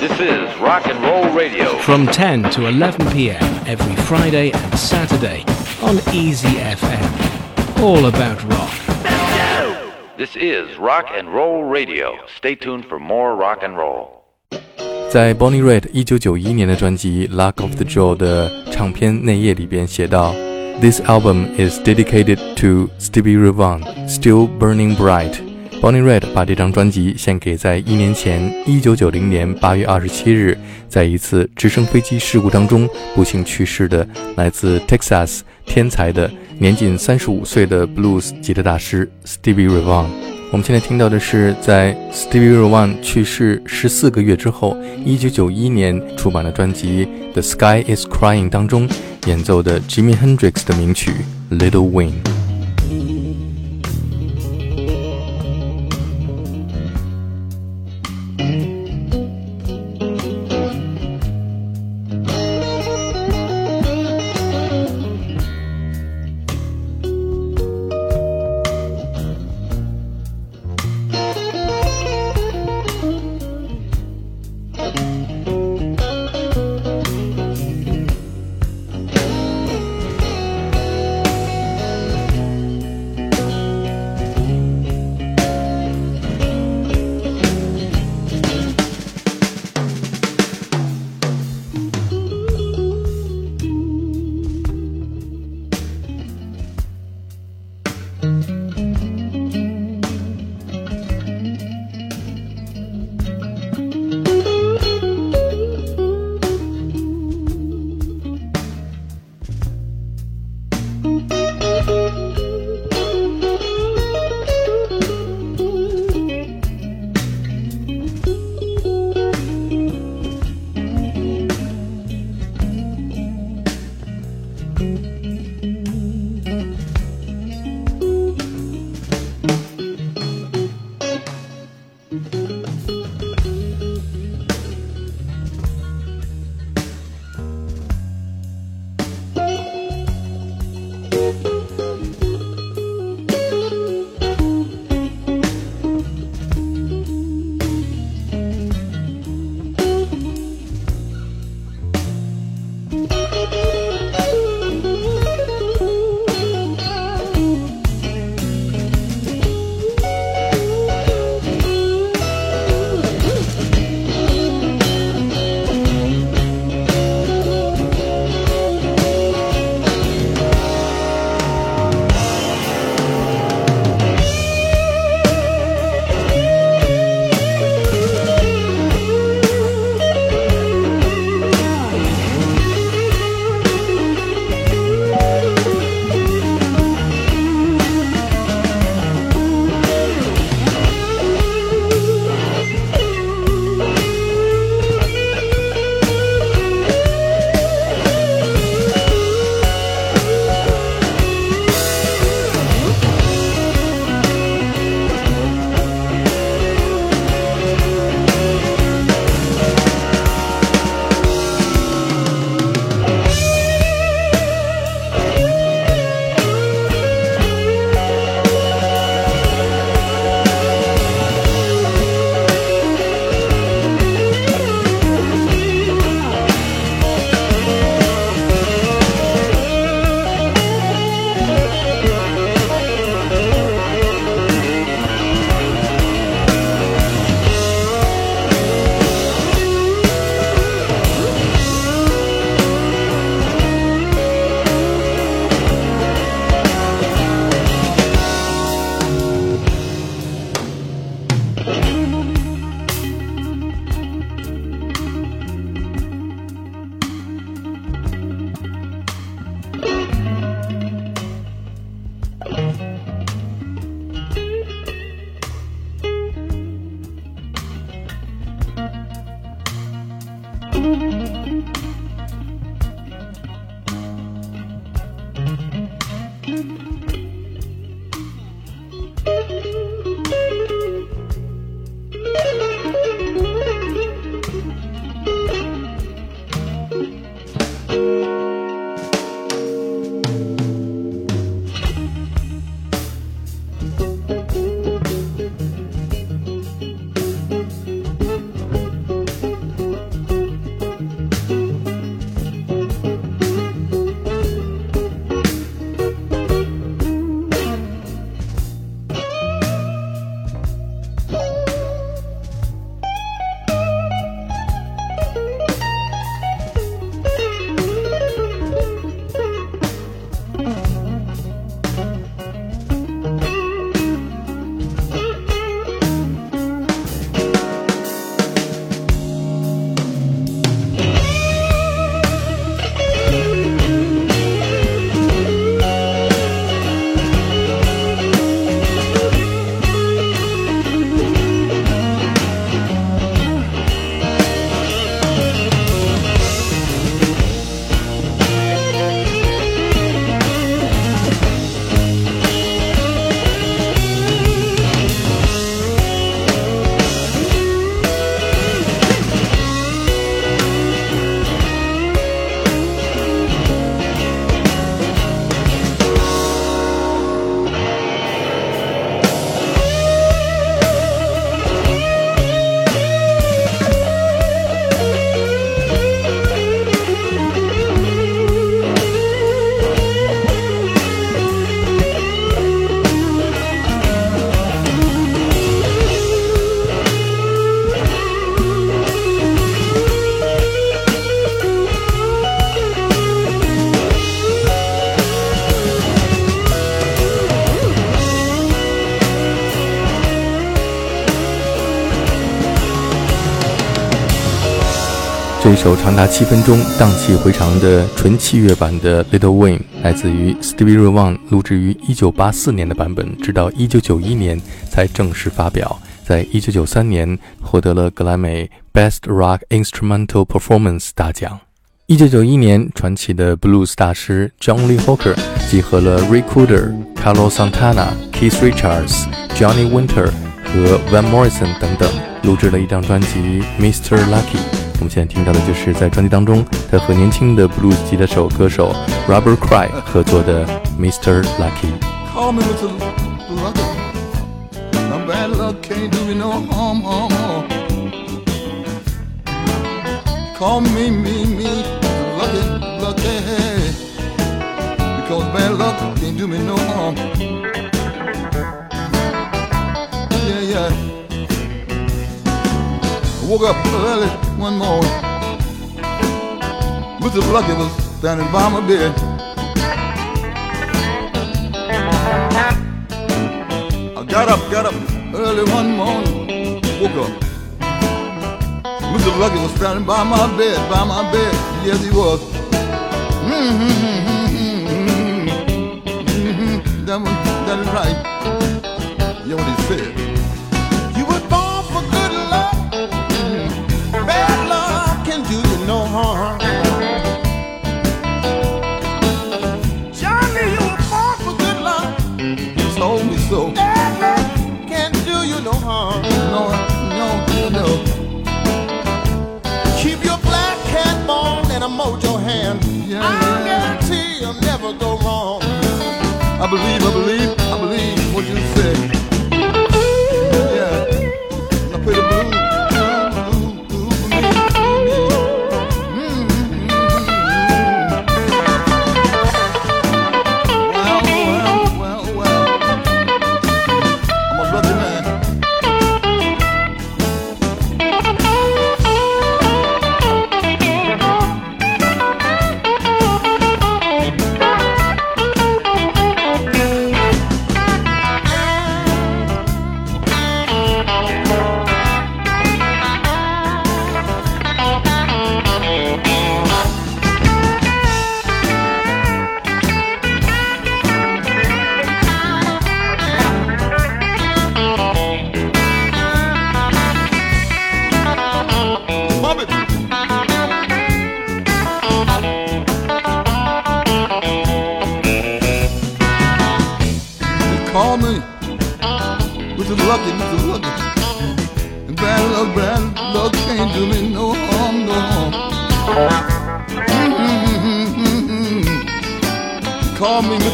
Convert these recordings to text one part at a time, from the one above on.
This is Rock and Roll Radio. From 10 to 11 p.m. every Friday and Saturday on Easy FM. All about rock. This is Rock and Roll Radio. Stay tuned for more rock and roll. 在 Bonnie Raitt 一九九一年的专辑《Luck of the Draw》的唱片内页里边写道：“This album is dedicated to Stevie Ray Vaughan, still burning bright.” Bonnie Red 把这张专辑献给在一年前，一九九零年八月二十七日，在一次直升飞机事故当中不幸去世的来自 Texas 天才的年仅三十五岁的 blues 吉他大师 Stevie Ray Vaughan。我们现在听到的是在 Stevie Ray Vaughan 去世十四个月之后，一九九一年出版的专辑《The Sky Is Crying》当中演奏的 Jimi Hendrix 的名曲《Little Wing》。Música 一首长达七分钟、荡气回肠的纯器乐版的《Little Wing》，来自于 Stevie Ray Vaughan，录制于1984年的版本，直到1991年才正式发表。在1993年获得了格莱美 Best Rock Instrumental Performance 大奖。1991年，传奇的 Blues 大师 John Lee Hooker 集合了 Ray Cooder、Carlos Santana、Keith Richards、Johnny Winter 和 Van Morrison 等等，录制了一张专辑《Mr. Lucky》。我们现在听到的就是在专辑当中他和年轻的 blues 吉他手歌手 Robert Cray 合作的 Mr. Lucky。Call me Lucky. Me me, me, lucky, lucky. Because bad luck can't do me no harm. Yeah, yeah. I woke up early one morning. Mr. Lucky was standing by my bed. I got up, got up early one morning, woke up. Mr. Lucky was standing by my bed, by my bed. Yes, he was. Mm-hmm, mm-hmm, mm-hmm. That, was, that is right. Yeah, what he said. Believe, I believe, I believe what you say.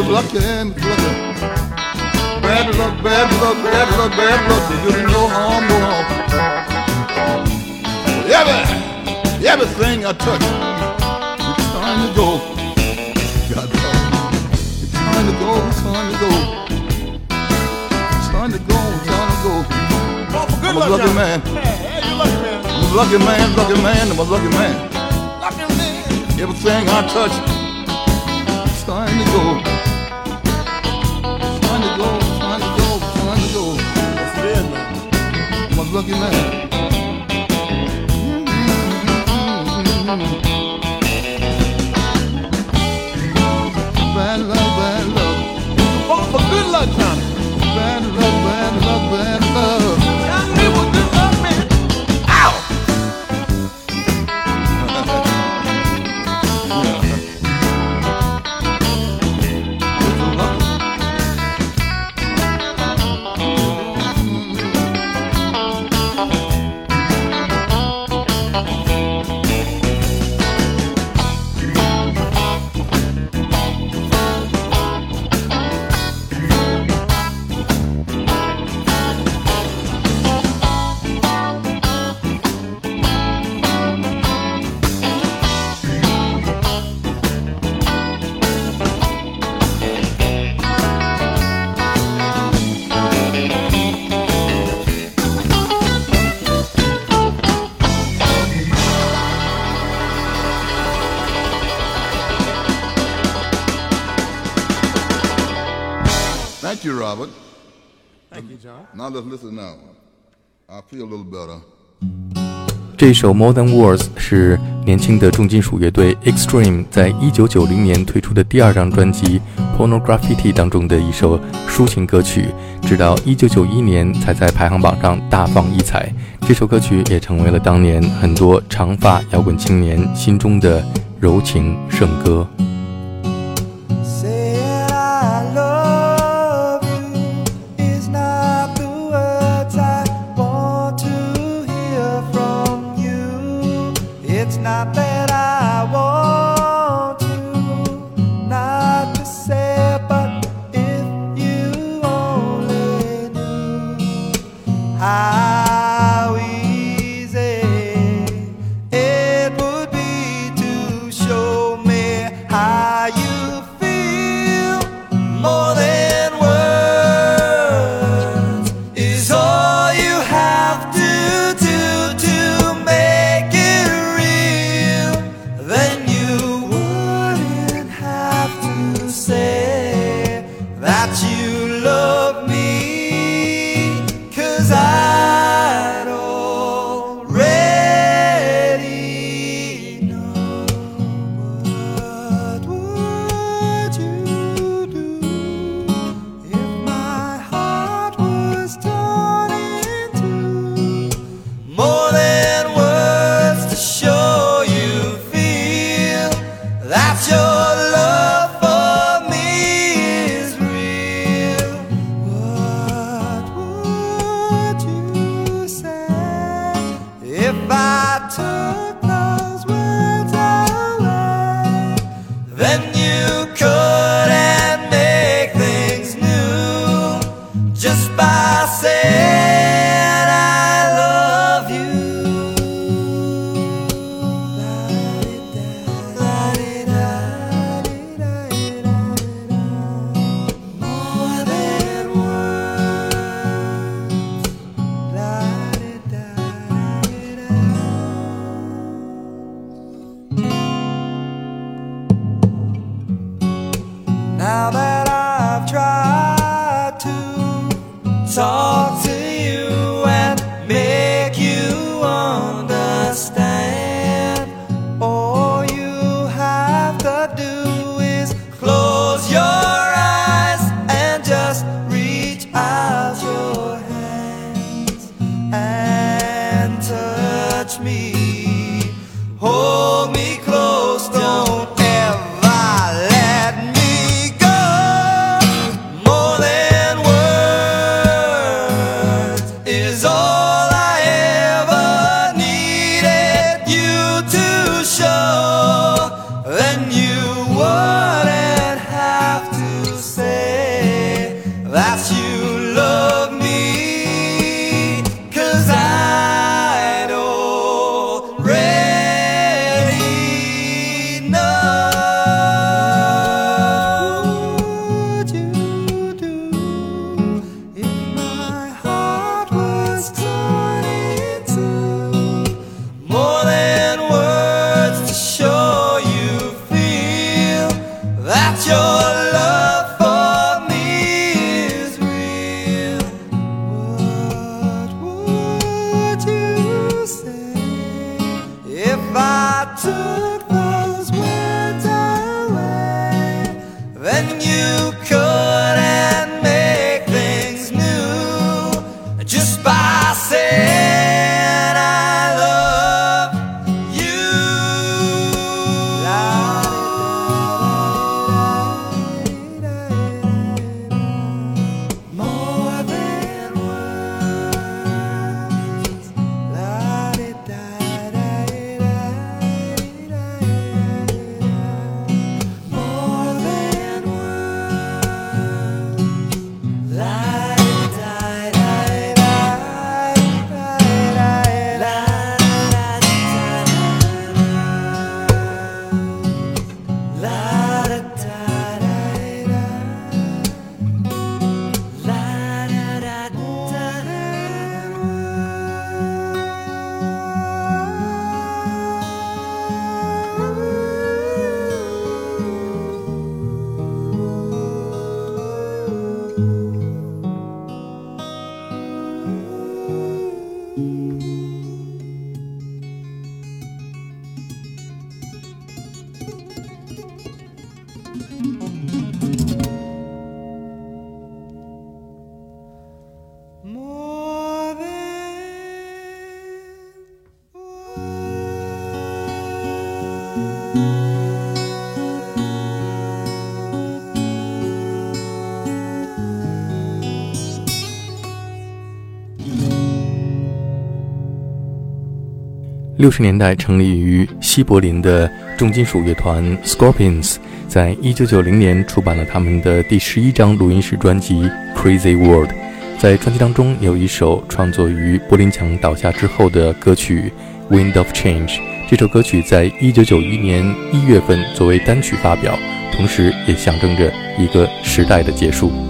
Mr. Lucky, Mr. Lucky. Bad luck, bad luck, bad luck, bad luck can't do no harm, no harm. Every, everything I touch, it's time to go. God, it's time to go, it's time to go. It's time to go, it's time to go. Born for good I'm a luck, lucky man. Yeah, you lucky man. I'm a lucky man, lucky man, I'm a lucky man. Lucky man. Everything I touch, time to go. Is, man. Lucky man. Bad Robert. Thank you, John. Now let's listen now. I feel a little better. 这首《More Than Words》是年轻的重金属乐队 Extreme 在一九九零年推出的第二张专辑《Pornography》当中的一首抒情歌曲，直到一九九一年才在排行榜上大放异彩。这首歌曲也成为了当年很多长发摇滚青年心中的柔情圣歌。六十年代成立于西柏林的重金属乐团 scorpions 在一九九零年出版了他们的第十一张录音室专辑 crazy world 在专辑当中有一首创作于柏林墙倒下之后的歌曲 wind of change 这首歌曲在一九九一年一月份作为单曲发表同时也象征着一个时代的结束。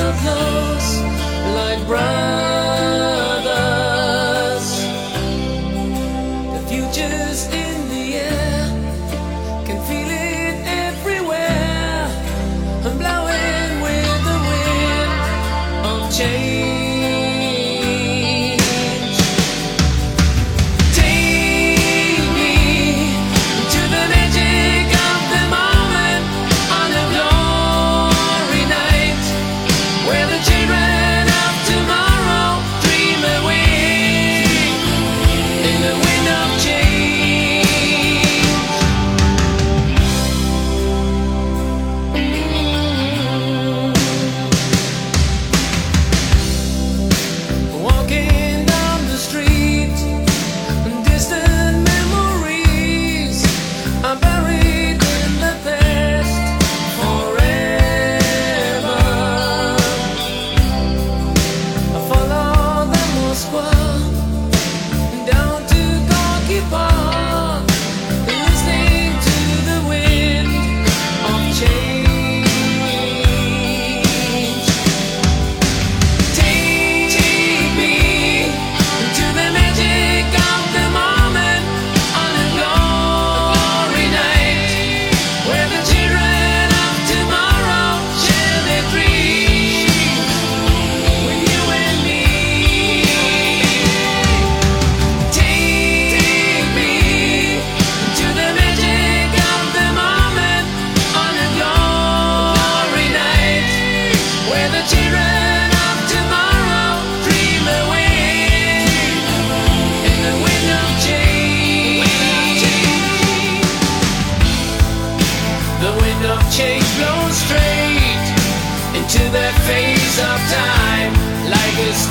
so.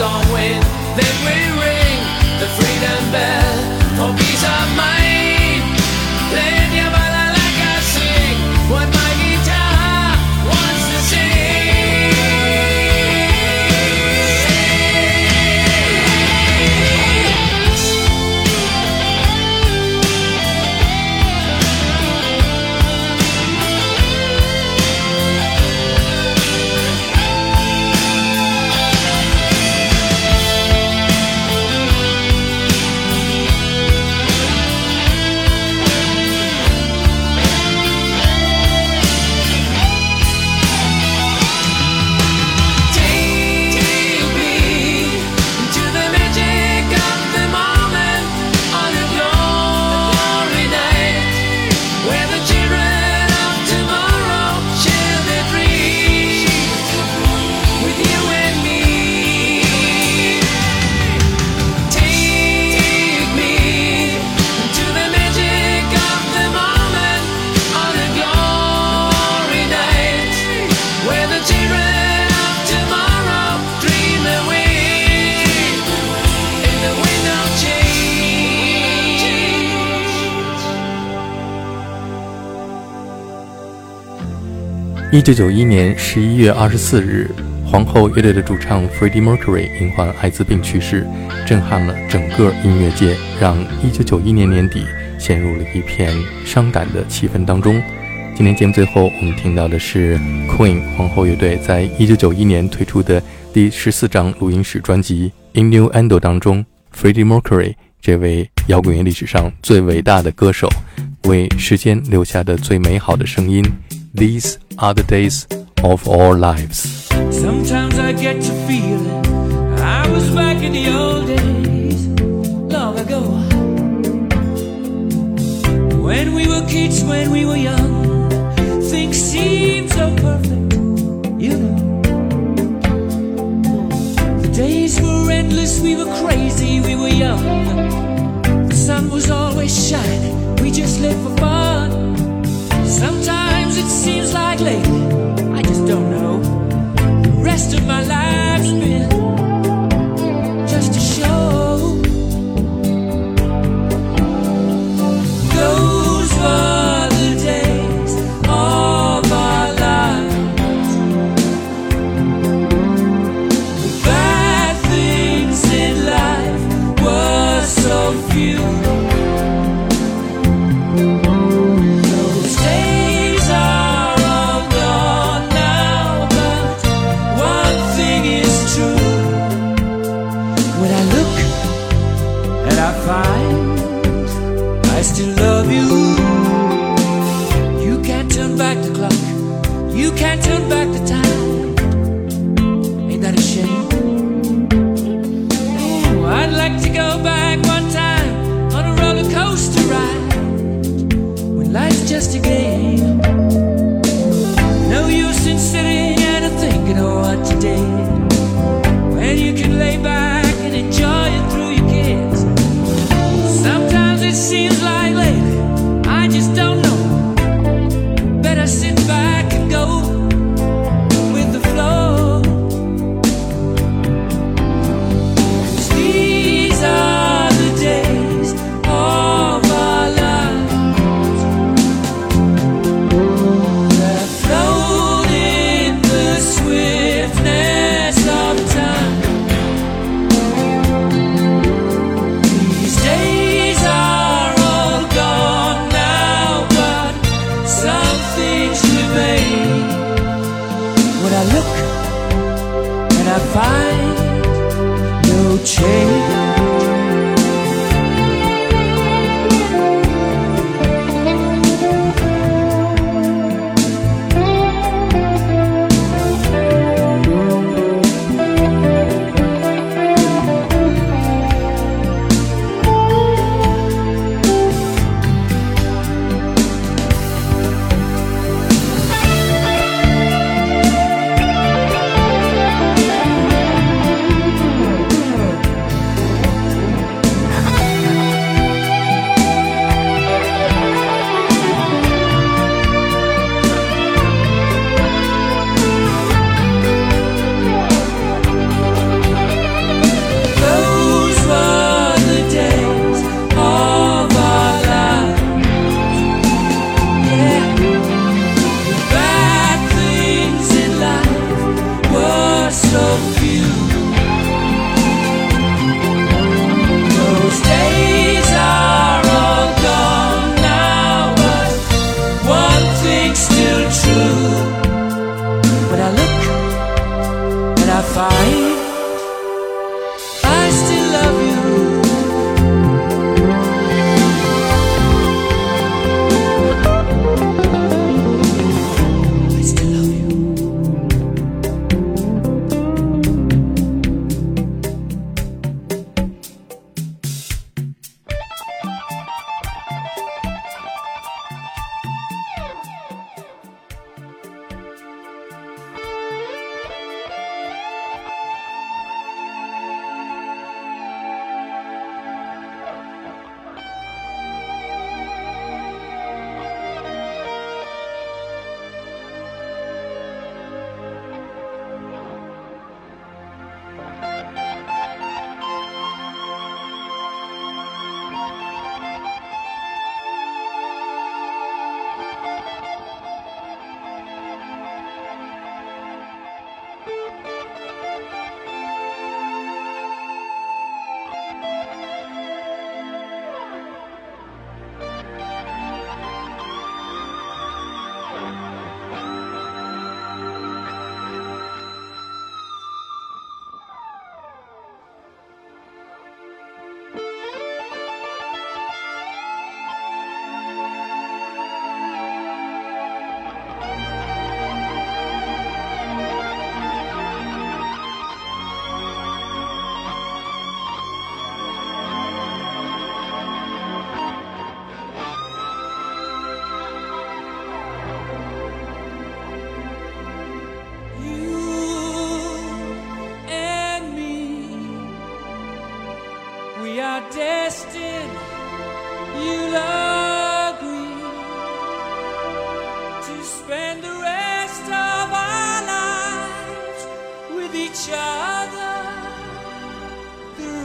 strong wind, then we ring the freedom bell for peace of mind. 一九九一年十一月二十四日，皇后乐队的主唱 Freddie Mercury 因患艾滋病去世，震撼了整个音乐界，让一九九一年年底陷入了一片伤感的气氛当中。今天节目最后，我们听到的是 Queen 皇后乐队在一九九一年推出的第十四张录音室专辑《Innuendo》当中，Freddie Mercury 这位摇滚乐历史上最伟大的歌手，为时间留下的最美好的声音。These are the days of our lives. Sometimes I get to feeling I was back in the old days, long ago. When we were kids, when we were young things seem so perfect, you know. The days were endless, we were crazy, we were young. The sun was always shining, we just lived for fun. Sometimes it seems like lately, I just don't know. The rest of my life's been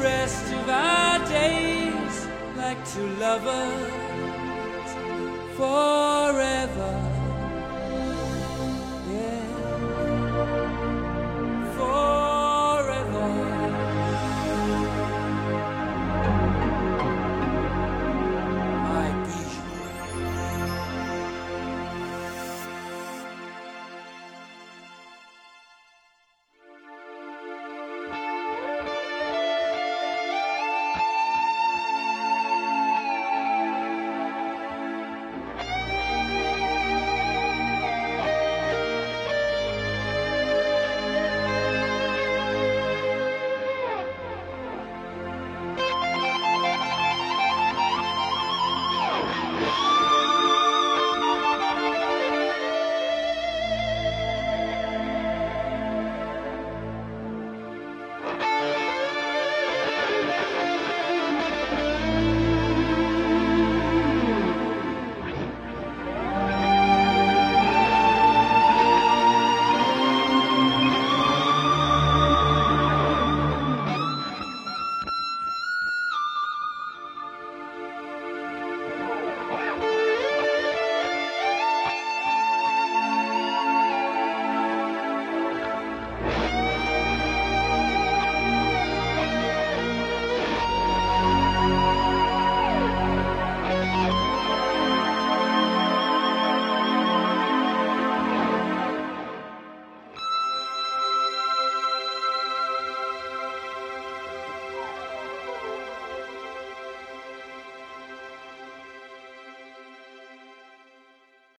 rest of our days like two lovers forever.